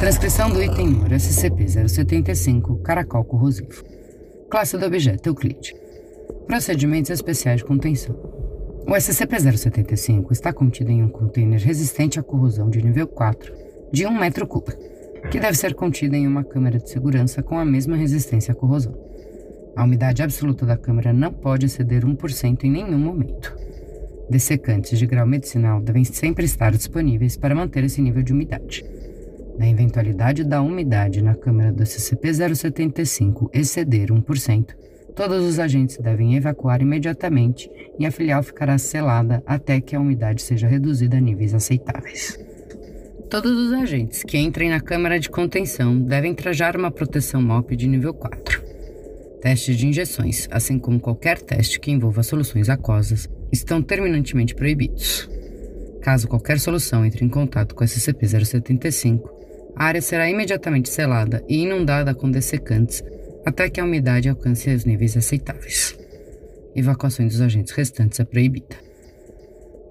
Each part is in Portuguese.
Transcrição do item número SCP-075 Caracol corrosivo. Classe do objeto Euclide. Procedimentos especiais de contenção. O SCP-075 está contido em um container resistente à corrosão de nível 4, de 1 metro cúbico, que deve ser contido em uma câmara de segurança com a mesma resistência à corrosão. A umidade absoluta da câmara não pode exceder 1% em nenhum momento. Dessecantes de grau medicinal devem sempre estar disponíveis para manter esse nível de umidade. Na eventualidade da umidade na câmara do SCP-075 exceder 1%, todos os agentes devem evacuar imediatamente e a filial ficará selada até que a umidade seja reduzida a níveis aceitáveis. Todos os agentes que entrem na câmara de contenção devem trajar uma proteção MOP de nível 4. Testes de injeções, assim como qualquer teste que envolva soluções aquosas, estão terminantemente proibidos. Caso qualquer solução entre em contato com SCP-075, a área será imediatamente selada e inundada com dessecantes até que a umidade alcance os níveis aceitáveis. Evacuação dos agentes restantes é proibida.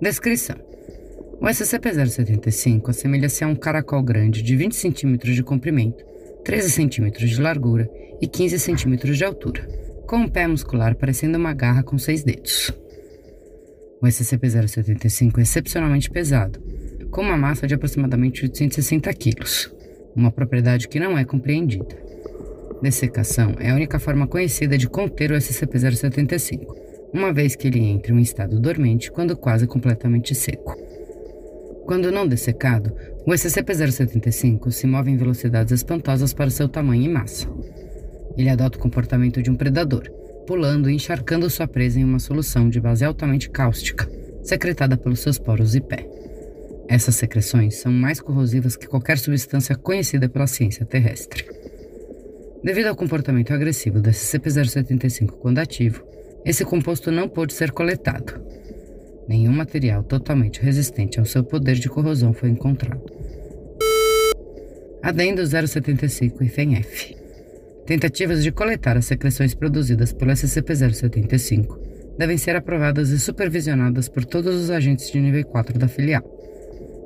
Descrição: O SCP-075 assemelha-se a um caracol grande de 20 cm de comprimento, 13 cm de largura e 15 centímetros de altura, com um pé muscular parecendo uma garra com seis dedos. O SCP-075 é excepcionalmente pesado, com uma massa de aproximadamente 860 quilos, uma propriedade que não é compreendida. Dessecação é a única forma conhecida de conter o SCP-075, uma vez que ele entra em um estado dormente quando quase completamente seco. Quando não dessecado, o SCP-075 se move em velocidades espantosas para seu tamanho e massa. Ele adota o comportamento de um predador, pulando e encharcando sua presa em uma solução de base altamente cáustica, secretada pelos seus poros e pé. Essas secreções são mais corrosivas que qualquer substância conhecida pela ciência terrestre. Devido ao comportamento agressivo do SCP-075 quando ativo, esse composto não pôde ser coletado. Nenhum material totalmente resistente ao seu poder de corrosão foi encontrado. Adendo 075 e FENF. Tentativas de coletar as secreções produzidas pelo SCP-075 devem ser aprovadas e supervisionadas por todos os agentes de nível 4 da filial.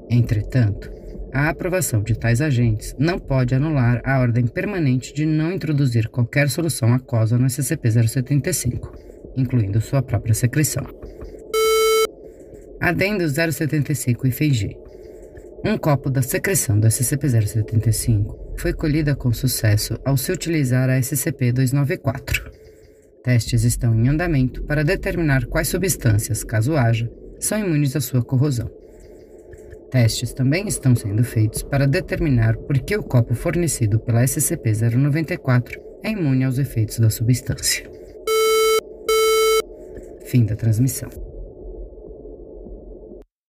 Entretanto, a aprovação de tais agentes não pode anular a ordem permanente de não introduzir qualquer solução aquosa no SCP-075, incluindo sua própria secreção. Adendo 075 IFG um copo da secreção do SCP-075 foi colhida com sucesso ao se utilizar a SCP-294. Testes estão em andamento para determinar quais substâncias, caso haja, são imunes à sua corrosão. Testes também estão sendo feitos para determinar por que o copo fornecido pela SCP-094 é imune aos efeitos da substância. Fim da transmissão.